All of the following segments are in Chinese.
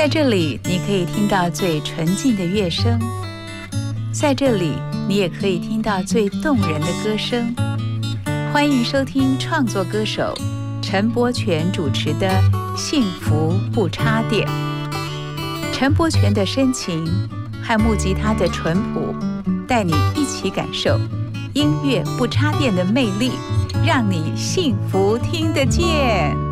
在这里，你可以听到最纯净的乐声；在这里，你也可以听到最动人的歌声。欢迎收听创作歌手陈柏权主持的《幸福不插电》。陈柏权的深情和木吉他的淳朴，带你一起感受音乐不插电的魅力，让你幸福听得见。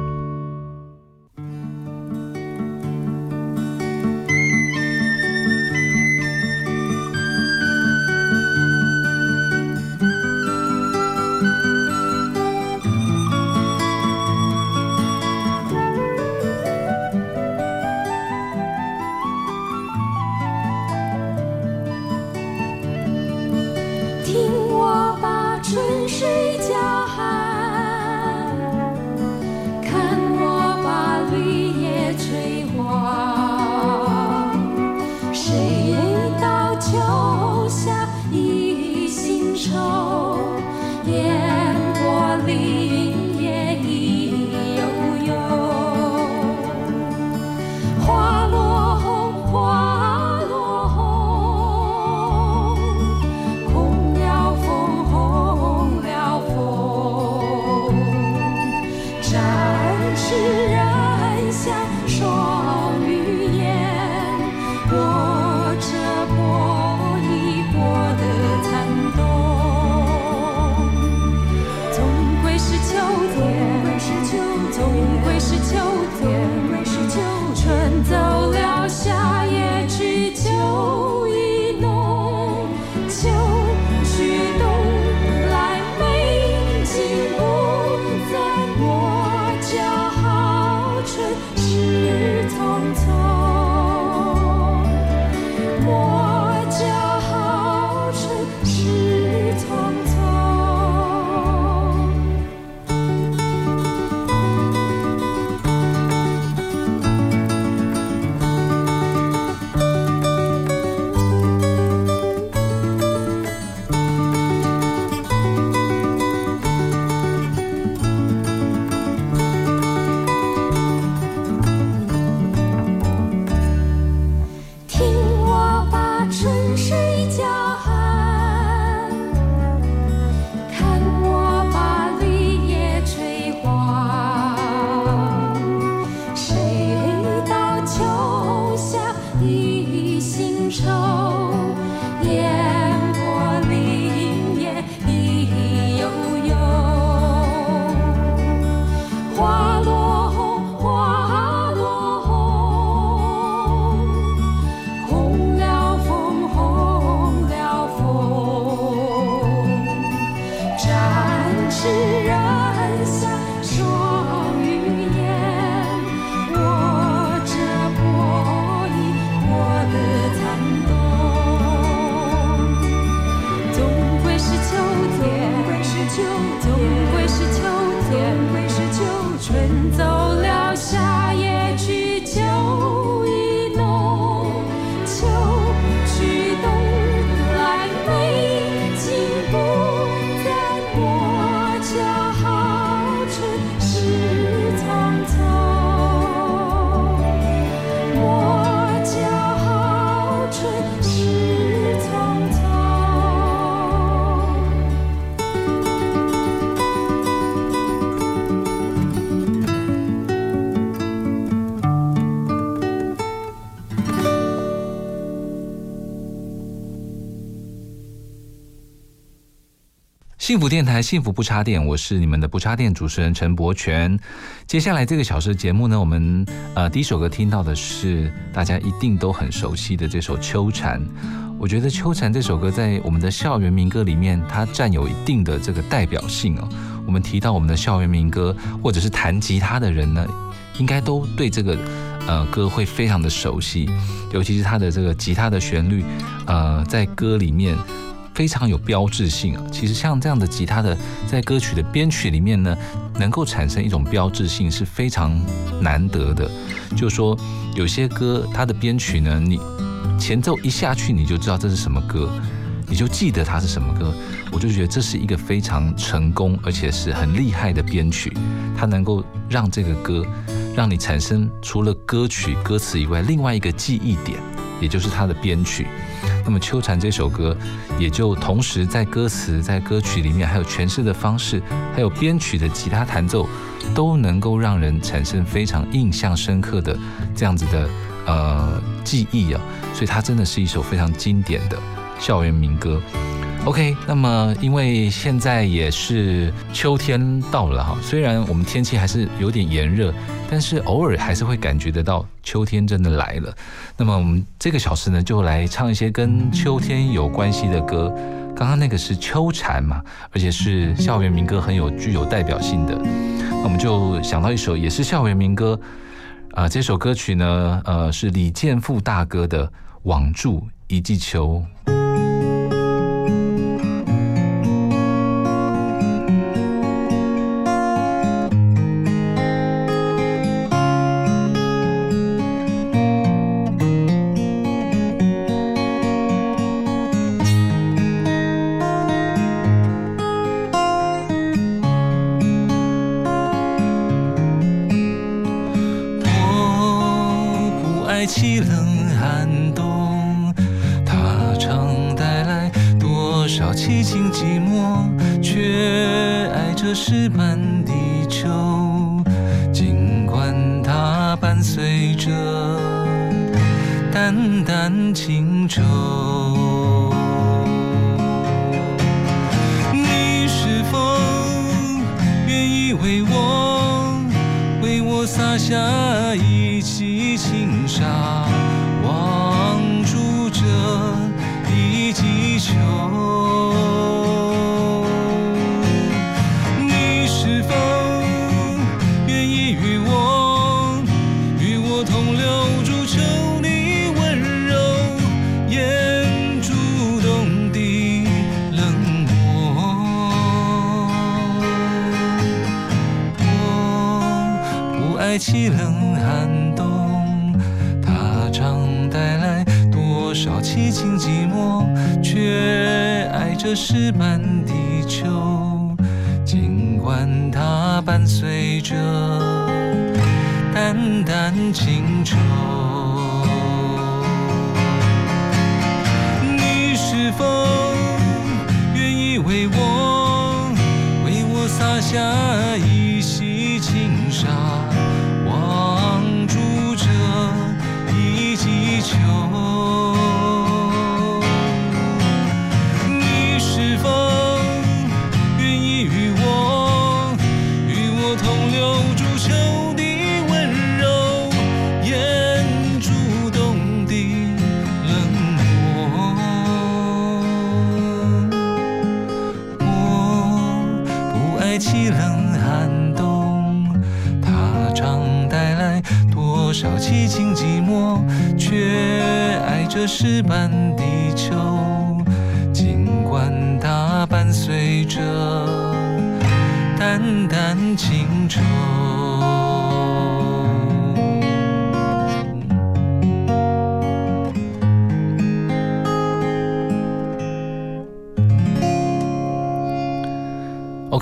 幸福电台，幸福不插电，我是你们的不插电主持人陈柏权。接下来这个小时节目呢，我们呃第一首歌听到的是大家一定都很熟悉的这首《秋蝉》。我觉得《秋蝉》这首歌在我们的校园民歌里面，它占有一定的这个代表性哦。我们提到我们的校园民歌，或者是弹吉他的人呢，应该都对这个呃歌会非常的熟悉，尤其是它的这个吉他的旋律，呃，在歌里面。非常有标志性啊！其实像这样的吉他的，在歌曲的编曲里面呢，能够产生一种标志性是非常难得的。就是说，有些歌它的编曲呢，你前奏一下去，你就知道这是什么歌，你就记得它是什么歌。我就觉得这是一个非常成功而且是很厉害的编曲，它能够让这个歌。让你产生除了歌曲歌词以外，另外一个记忆点，也就是它的编曲。那么《秋蝉》这首歌，也就同时在歌词、在歌曲里面，还有诠释的方式，还有编曲的吉他弹奏，都能够让人产生非常印象深刻的这样子的呃记忆啊。所以它真的是一首非常经典的校园民歌。OK，那么因为现在也是秋天到了哈，虽然我们天气还是有点炎热，但是偶尔还是会感觉得到秋天真的来了。那么我们这个小时呢，就来唱一些跟秋天有关系的歌。刚刚那个是秋蝉嘛，而且是校园民歌，很有具有代表性的。那我们就想到一首也是校园民歌啊，这首歌曲呢，呃，是李健富大哥的《网住一季秋》。少凄清寂寞，却爱着石板地球。尽管它伴随着淡淡情愁，你是否愿意为我，为我洒下一袭轻纱？这一季秋心寂寞，却爱着石板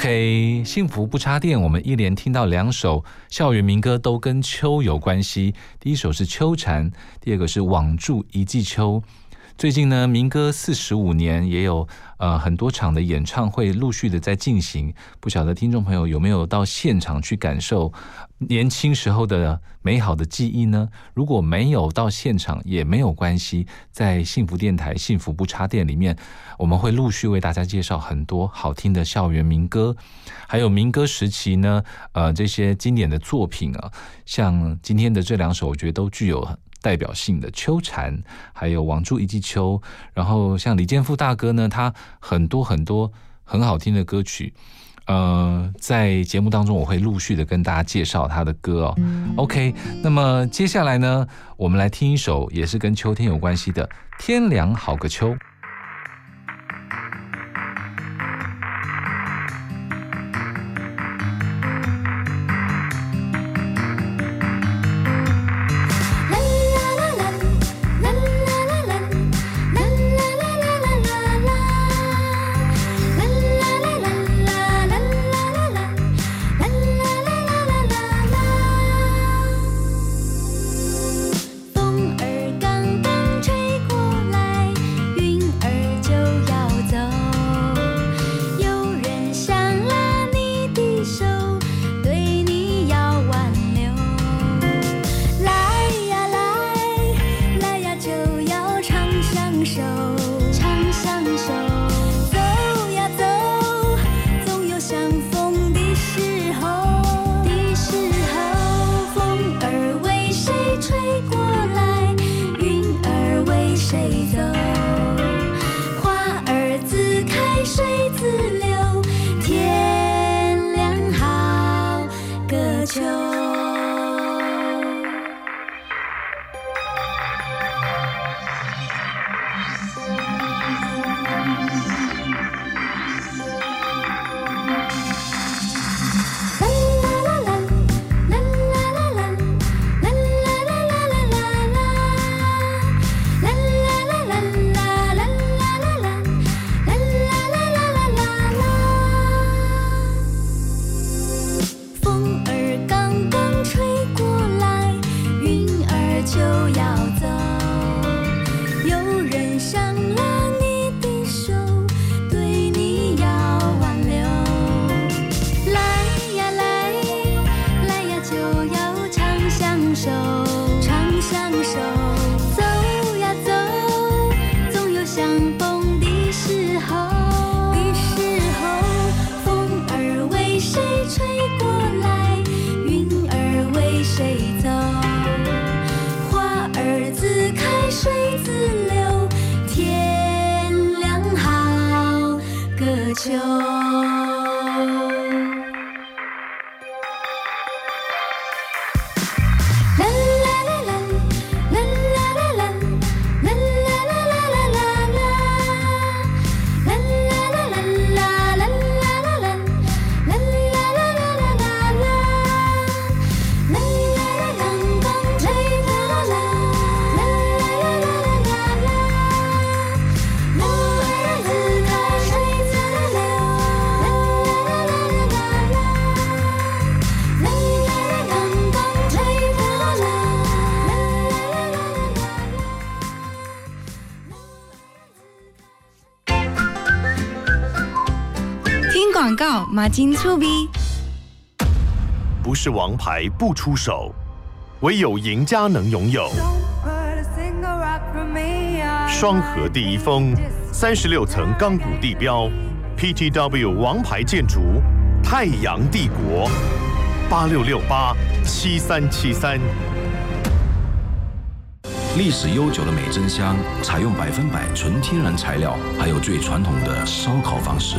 嘿幸福不插电，我们一连听到两首校园民歌，都跟秋有关系。第一首是《秋蝉》，第二个是《网住一季秋》。最近呢，民歌四十五年也有呃很多场的演唱会陆续的在进行，不晓得听众朋友有没有到现场去感受年轻时候的美好的记忆呢？如果没有到现场也没有关系，在幸福电台幸福不插电里面，我们会陆续为大家介绍很多好听的校园民歌，还有民歌时期呢，呃这些经典的作品啊，像今天的这两首，我觉得都具有很。代表性的《秋蝉》，还有《网住一季秋》，然后像李健富大哥呢，他很多很多很好听的歌曲，呃，在节目当中我会陆续的跟大家介绍他的歌哦。OK，那么接下来呢，我们来听一首也是跟秋天有关系的《天凉好个秋》。金粗逼，不是王牌不出手，唯有赢家能拥有。双河第一峰，三十六层钢骨地标，PTW 王牌建筑，太阳帝国，八六六八七三七三。历史悠久的美珍香，采用百分百纯天然材料，还有最传统的烧烤方式，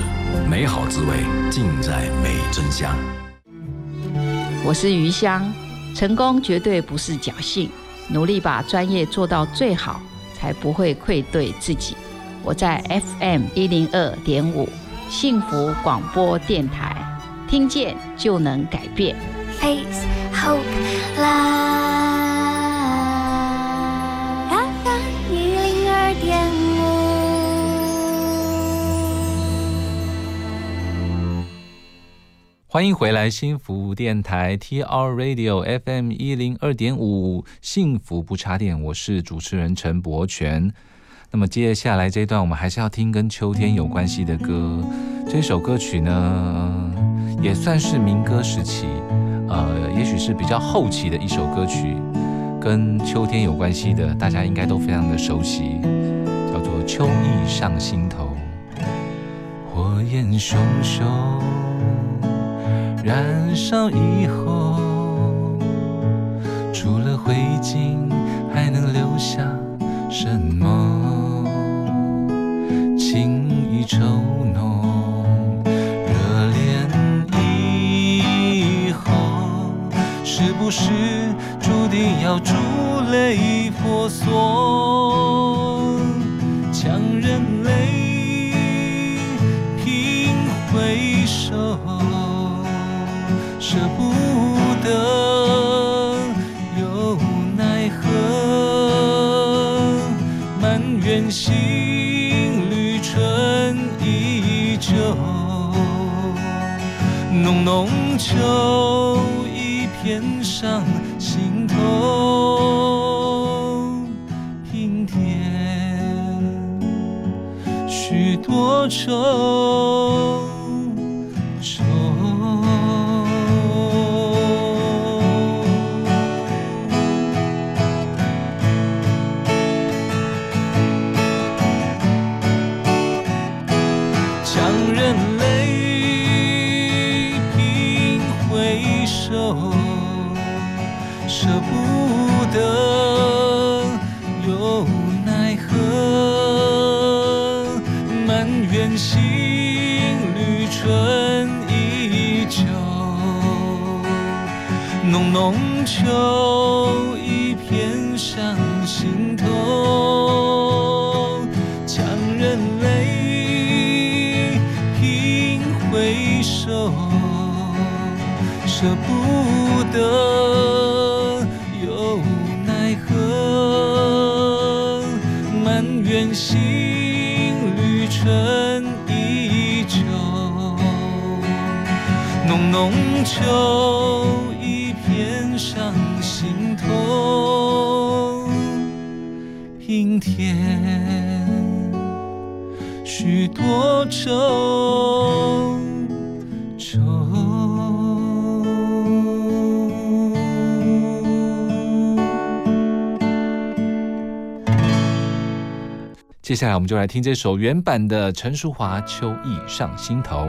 美好滋味尽在美珍香。我是余香，成功绝对不是侥幸，努力把专业做到最好，才不会愧对自己。我在 FM 一零二点五幸福广播电台，听见就能改变。Face hope love。欢迎回来，幸福电台 T R Radio F M 一零二点五，幸福不插电，我是主持人陈柏权。那么接下来这段，我们还是要听跟秋天有关系的歌。这首歌曲呢，也算是民歌时期，呃，也许是比较后期的一首歌曲，跟秋天有关系的，大家应该都非常的熟悉，叫做《秋意上心头》，火焰熊熊。燃烧以后，除了灰烬，还能留下什么？情意稠浓，热恋以后，是不是注定要珠泪婆娑？强忍泪，凭回首。舍不得，又奈何？满园新绿春依旧，浓浓秋意偏上心头，平添许多愁。接下来，我们就来听这首原版的陈淑华《秋意上心头》。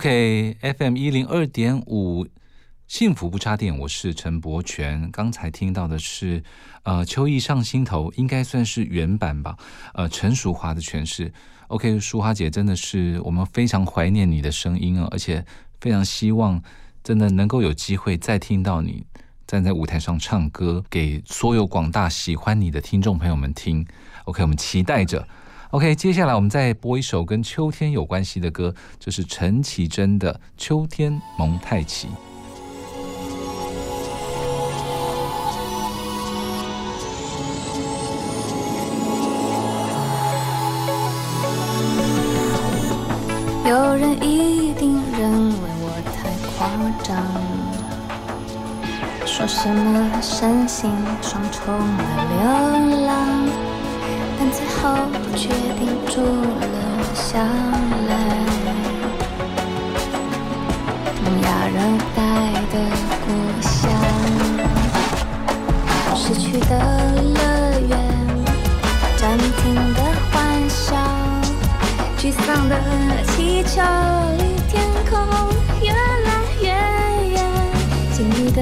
OK，FM 一零二点五，幸福不插电，我是陈柏权。刚才听到的是，呃，秋意上心头，应该算是原版吧。呃，陈淑华的诠释。OK，淑华姐真的是我们非常怀念你的声音啊，而且非常希望真的能够有机会再听到你站在舞台上唱歌，给所有广大喜欢你的听众朋友们听。OK，我们期待着。OK，接下来我们再播一首跟秋天有关系的歌，就是陈绮贞的《秋天蒙太奇》。有人一定认为我太夸张，说什么身心双重的流浪，最后决定住了下来。东亚热带的故乡，失去的乐园，暂停的欢笑。沮丧的气球离天空越来越远，经历的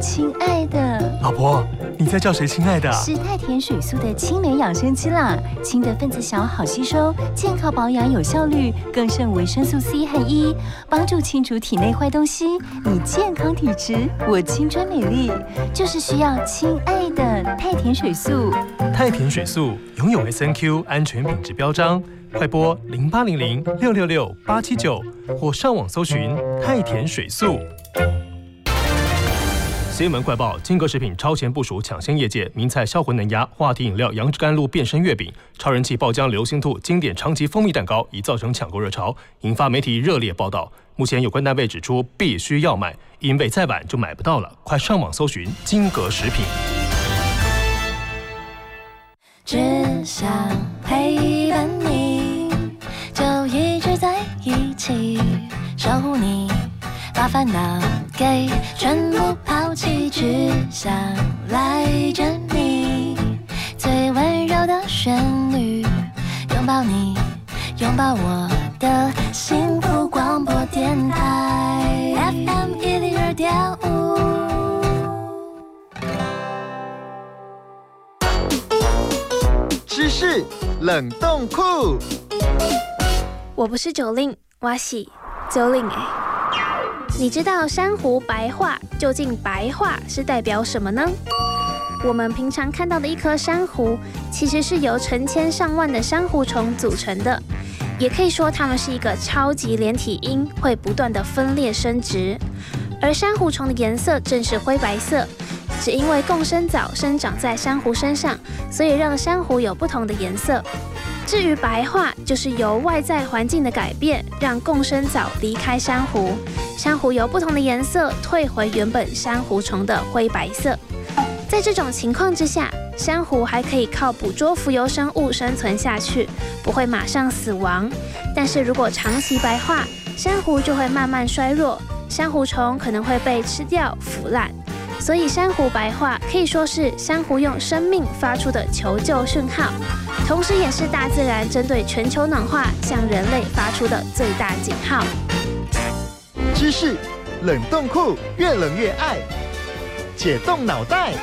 亲爱的老婆，你在叫谁亲爱的？是太田水素的青梅养生机啦，氢的分子小，好吸收，健康保养有效率，更胜维生素 C 和 E，帮助清除体内坏东西。你健康体质，我青春美丽，就是需要亲爱的太田水素。太田水素拥有 S N Q 安全品质标章。快播零八零零六六六八七九，或上网搜寻太田水素。新闻快报：金格食品超前部署，抢先业界。名菜销魂能压，话题饮料杨枝甘露变身月饼，超人气爆浆流星兔经典长崎蜂蜜蛋糕，已造成抢购热潮，引发媒体热烈报道。目前有关单位指出，必须要买，因为再晚就买不到了。快上网搜寻金格食品。只想陪伴你。就一直在一起守护你，把烦恼给全部抛弃，只想赖着你。最温柔的旋律，拥抱你，拥抱我的幸福广播电台 FM 一零二点五。知识冷冻库。我不是九令，我是九令哎。你知道珊瑚白化究竟白化是代表什么呢？我们平常看到的一颗珊瑚，其实是由成千上万的珊瑚虫组成的，也可以说它们是一个超级连体婴，会不断的分裂生殖。而珊瑚虫的颜色正是灰白色，只因为共生藻生长在珊瑚身上，所以让珊瑚有不同的颜色。至于白化，就是由外在环境的改变，让共生藻离开珊瑚，珊瑚由不同的颜色退回原本珊瑚虫的灰白色。在这种情况之下，珊瑚还可以靠捕捉浮游生物生存下去，不会马上死亡。但是如果长期白化，珊瑚就会慢慢衰弱，珊瑚虫可能会被吃掉腐烂。所以珊瑚白化可以说是珊瑚用生命发出的求救讯号，同时也是大自然针对全球暖化向人类发出的最大警号。知识冷冻库，越冷越爱，解冻脑袋。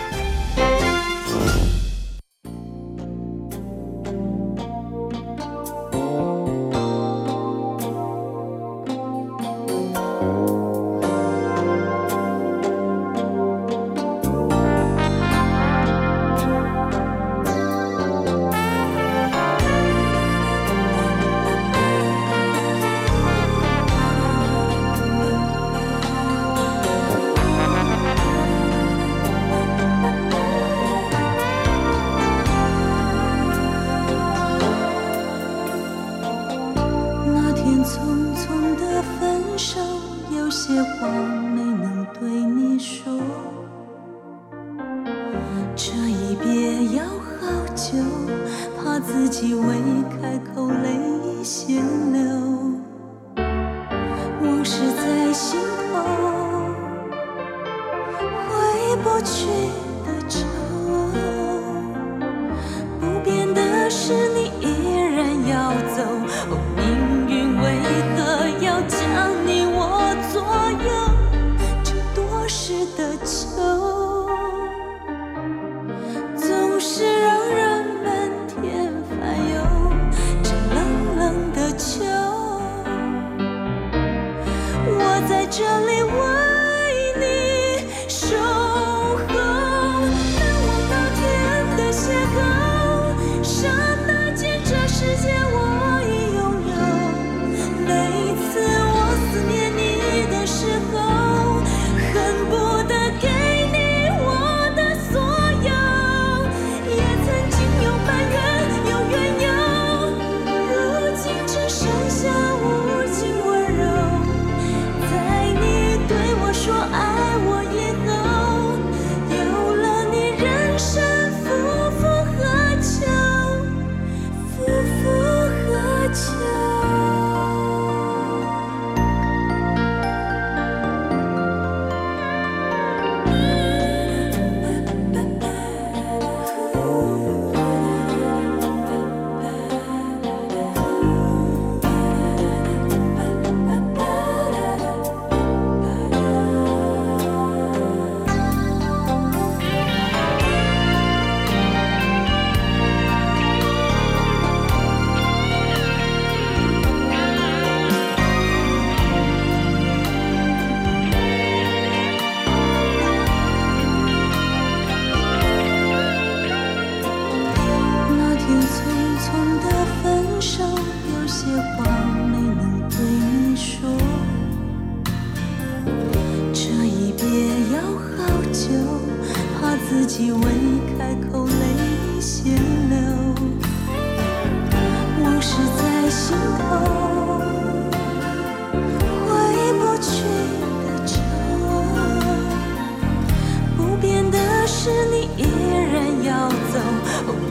要走，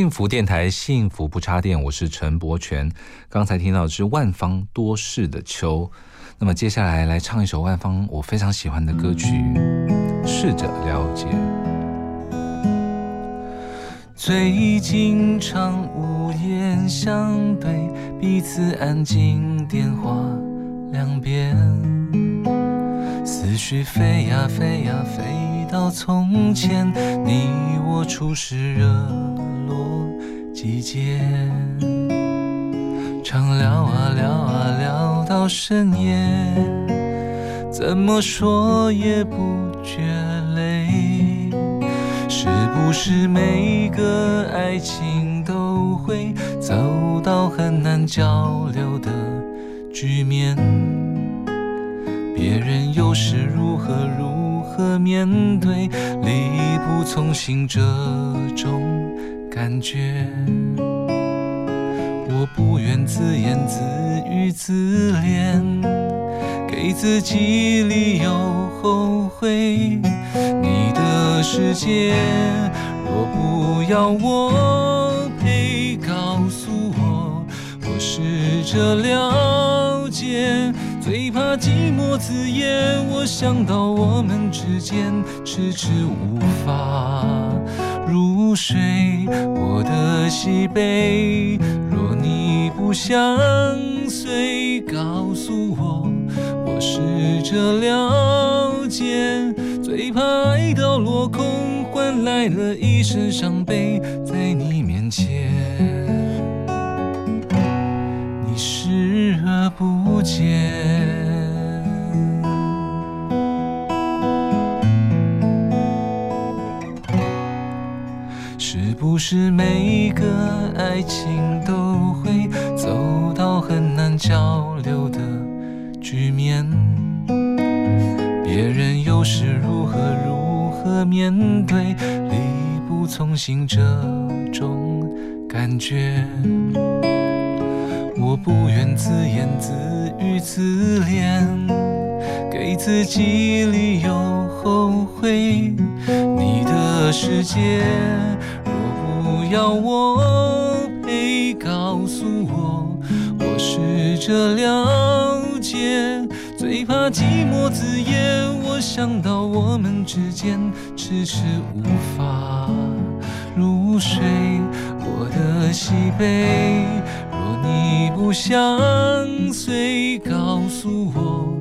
幸福电台，幸福不插电，我是陈柏权。刚才听到的是万方多事的秋，那么接下来来唱一首万方我非常喜欢的歌曲《试着了解》。最近常无言相对，彼此安静，电话两边，思绪飞呀飞呀飞到从前，你我初识热季节，常聊啊聊啊聊到深夜，怎么说也不觉累。是不是每个爱情都会走到很难交流的局面？别人又是如何如何面对，力不从心这种感觉。我不愿自言自语自怜，给自己理由后悔。你的世界若不要我陪，告诉我，我试着了解。最怕寂寞字眼，我想到我们之间迟迟无法入睡。我的喜悲，若你不相随，告诉我，我试着了解。最怕爱到落空，换来了一身伤悲，在你面前，你视而不见。不是每个爱情都会走到很难交流的局面？别人又是如何如何面对，力不从心这种感觉。我不愿自言自语自怜，给自己理由后悔。你的世界要我陪，告诉我，我试着了解。最怕寂寞字眼，我想到我们之间迟迟无法入睡。我的喜悲，若你不相随，告诉我，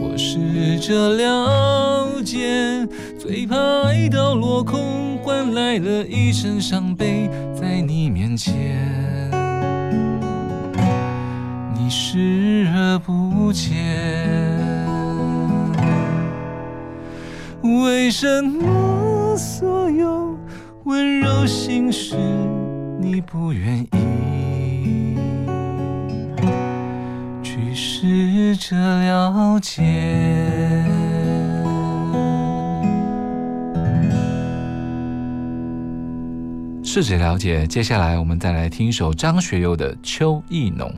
我试着了解。最怕爱到落空，换来了一身伤悲，在你面前，你视而不见。为什么所有温柔心事你不愿意去试着了解？自己了解。接下来我们再来听一首张学友的《秋意浓》。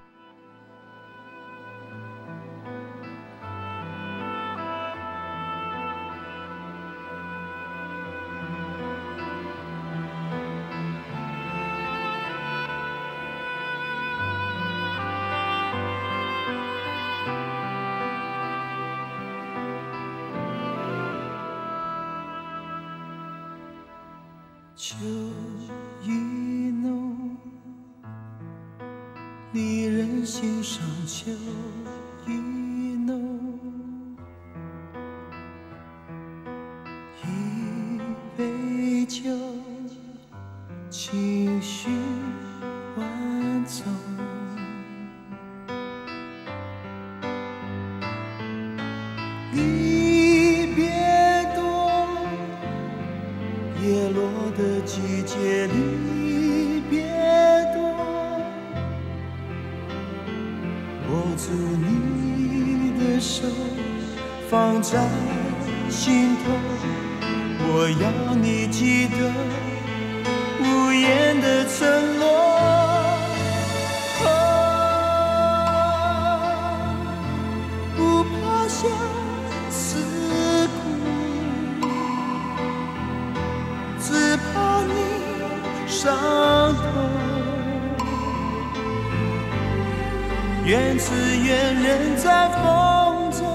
愿人在风中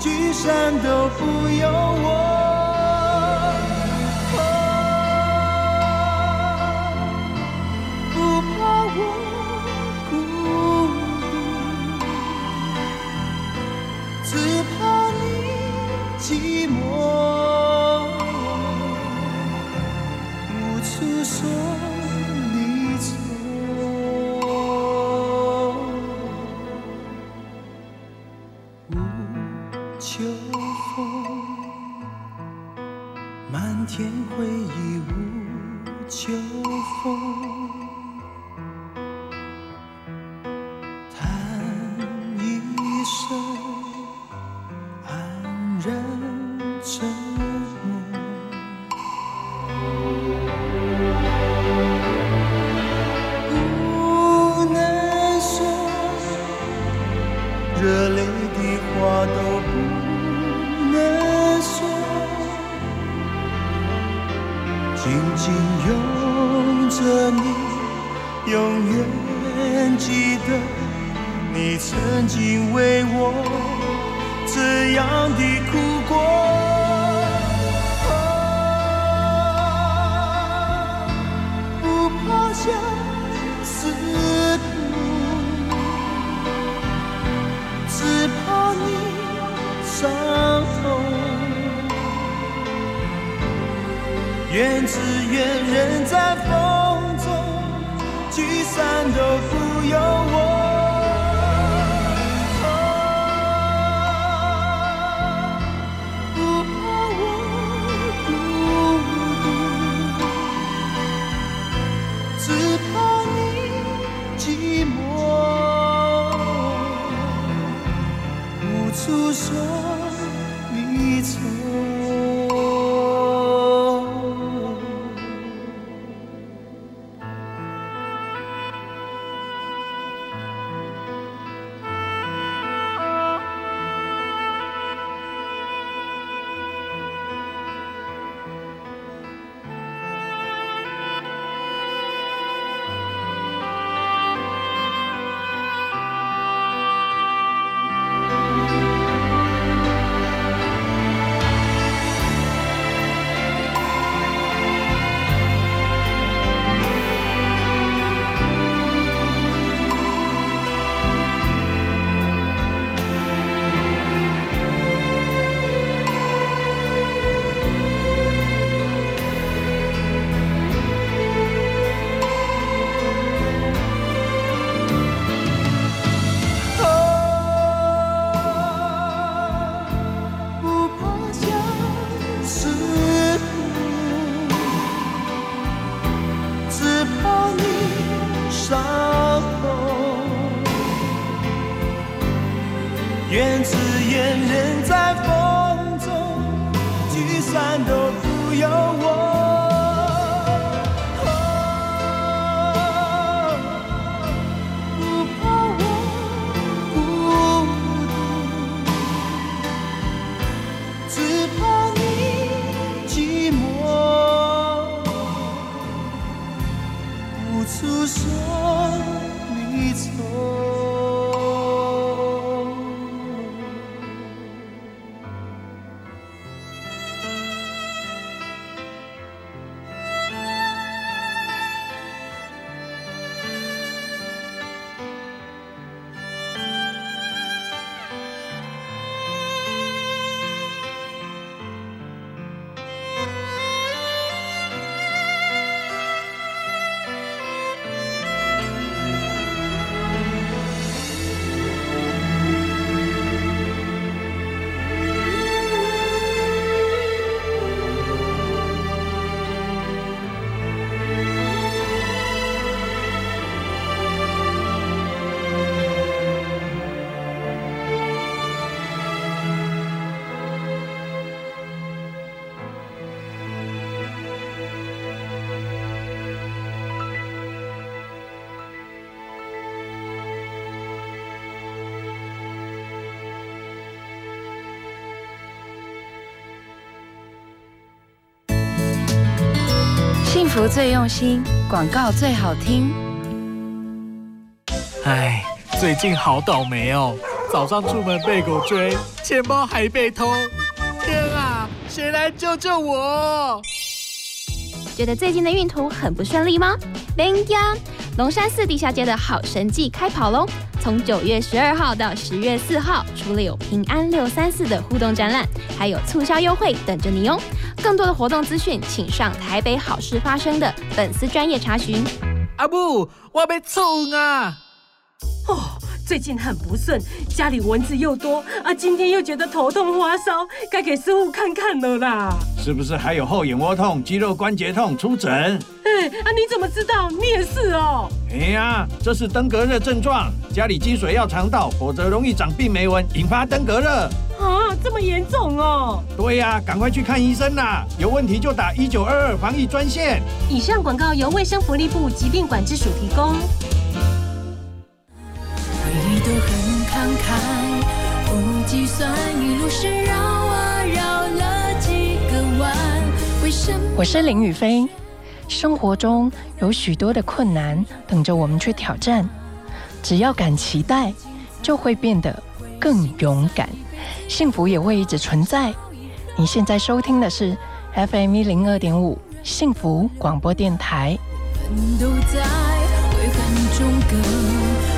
聚散都不由我。诉说你从福最用心，广告最好听。唉，最近好倒霉哦！早上出门被狗追，钱包还被偷，天啊！谁来救救我？觉得最近的运途很不顺利吗？别呀，龙山寺地下街的好神迹开跑喽！从九月十二号到十月四号，除了有平安六三四的互动展览，还有促销优惠等着你哦。更多的活动资讯，请上台北好事发生的粉丝专业查询。阿布，我被冲啊！哦，最近很不顺，家里蚊子又多啊，今天又觉得头痛发烧，该给师傅看看了啦。是不是还有后眼窝痛、肌肉关节痛？出诊。哎，啊，你怎么知道？你也是哦。哎呀，这是登革热症状，家里积水要肠道，否则容易长病媒蚊，引发登革热。啊，这么严重哦！对呀，赶快去看医生啦！有问题就打一九二二防疫专线。以上广告由卫生福利部疾病管制署提供。回忆都很慷慨，不计算一路是绕啊绕了几个弯。为什么？我是林宇飞。生活中有许多的困难等着我们去挑战，只要敢期待，就会变得更勇敢。幸福也会一直存在。你现在收听的是 FM 一零二点五幸福广播电台。都在悔恨中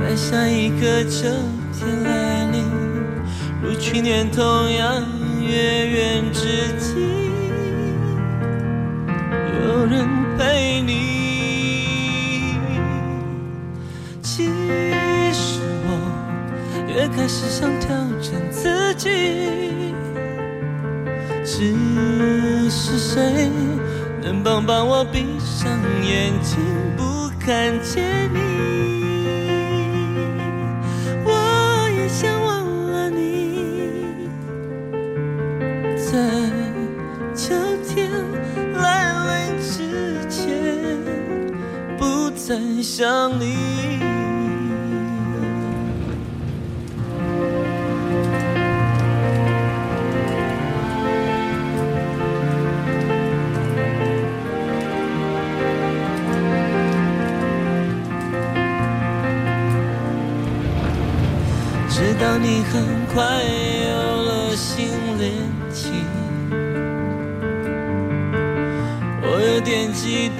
在下一个秋天来临，如去年同样月圆之际，有人陪你。其实我越开始想调整自己，只是谁能帮帮我闭上眼睛，不看见你。再想你。知道你很快有了新恋情，我有点嫉妒，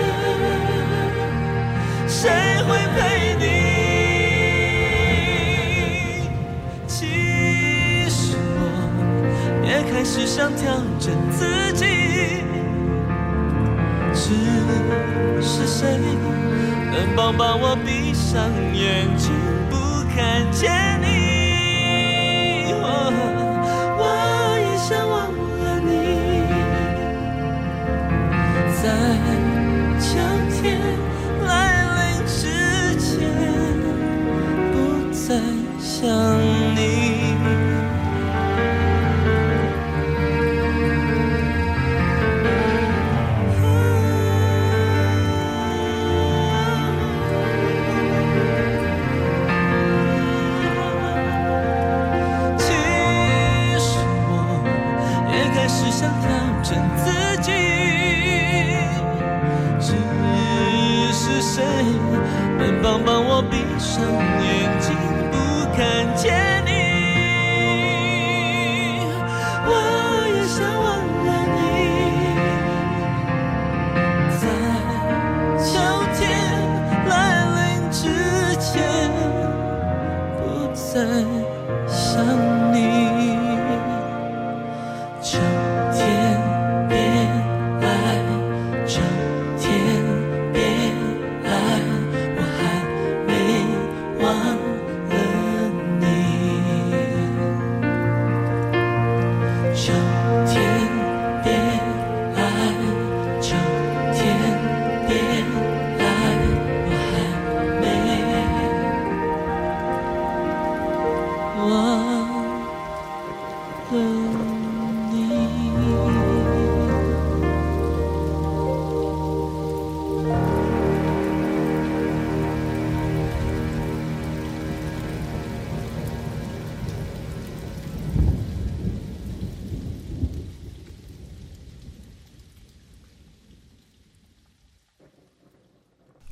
谁会陪你？其实我也开始想调整自己，只是谁能帮帮我闭上眼睛，不看见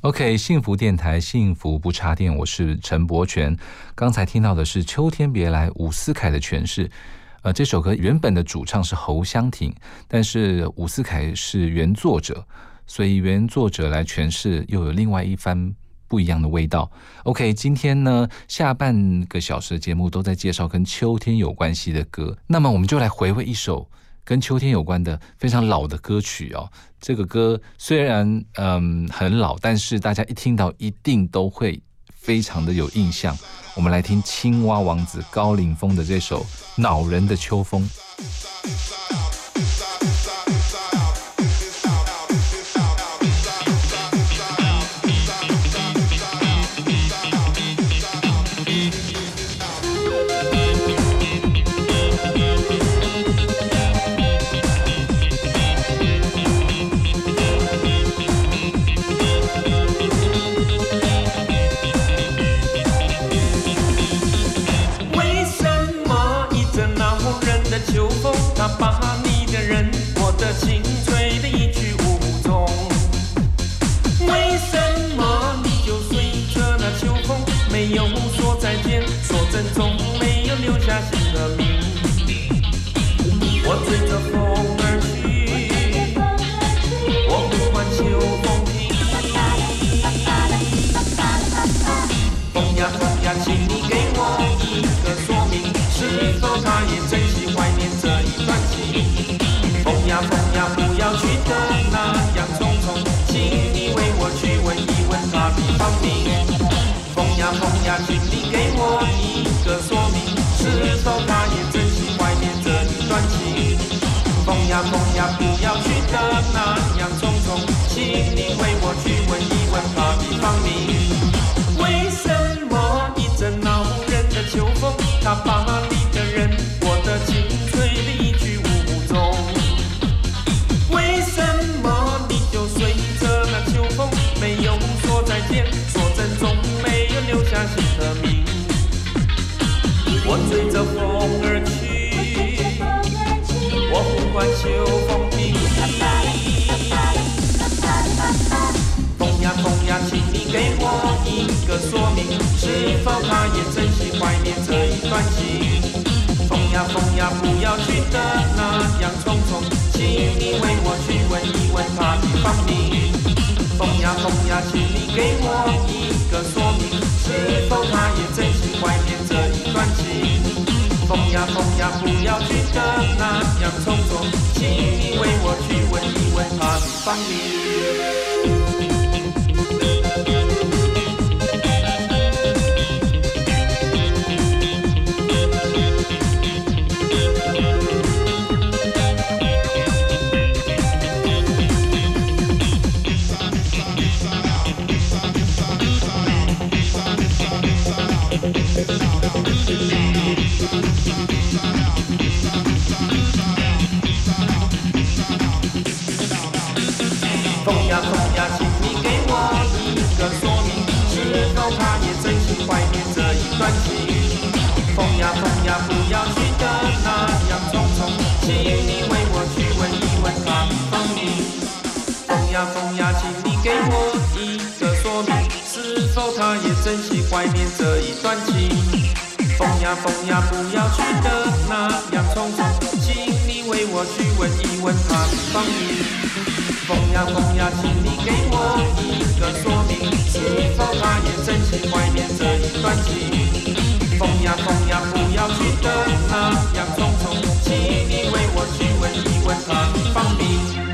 OK，幸福电台，幸福不插电，我是陈柏权。刚才听到的是《秋天别来》伍思凯的诠释。呃，这首歌原本的主唱是侯湘婷，但是伍思凯是原作者，所以原作者来诠释又有另外一番不一样的味道。OK，今天呢下半个小时的节目都在介绍跟秋天有关系的歌，那么我们就来回味一首跟秋天有关的非常老的歌曲哦。这个歌虽然嗯很老，但是大家一听到一定都会非常的有印象。我们来听青蛙王子高凌风的这首《恼人的秋风》。把你的人，我的情吹得一去无踪？为什么你就随着那秋风，没有说再见，说珍重，没有留下姓和名？我追着风而去，我呼唤秋风停。风呀风呀，请你给我一个说明，是否他也真心怀念一段情？风呀风呀，不要去的那样匆匆，请你为我去问一问他的芳名。风呀风呀，请你给我一个说明，是否他也真心怀念这一段情？风呀风呀，不要去的那样匆匆，请你为我去问一问他的芳名。呀风呀，不要去的那样匆匆，请你为我去问一问他的芳名。风呀风呀，请你给我一个说明，是否他也真心怀念这一段情？风呀风呀，不要去的那样匆匆，请你为我去问一问他的芳名。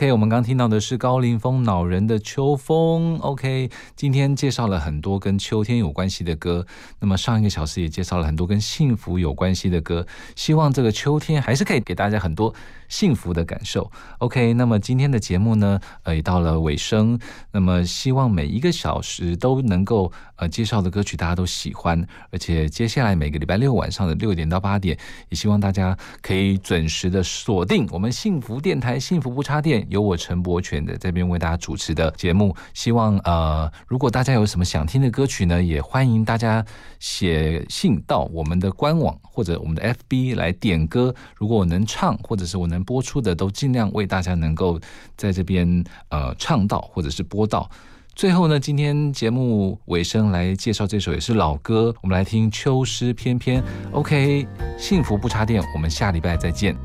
OK，我们刚听到的是高凌风恼人的秋风。OK，今天介绍了很多跟秋天有关系的歌，那么上一个小时也介绍了很多跟幸福有关系的歌。希望这个秋天还是可以给大家很多幸福的感受。OK，那么今天的节目呢，呃，也到了尾声。那么希望每一个小时都能够呃介绍的歌曲大家都喜欢，而且接下来每个礼拜六晚上的六点到八点，也希望大家可以准时的锁定我们幸福电台幸福不插电。由我陈柏权的这边为大家主持的节目，希望呃，如果大家有什么想听的歌曲呢，也欢迎大家写信到我们的官网或者我们的 FB 来点歌。如果我能唱或者是我能播出的，都尽量为大家能够在这边呃唱到或者是播到。最后呢，今天节目尾声来介绍这首也是老歌，我们来听《秋诗翩翩》。OK，幸福不插电，我们下礼拜再见。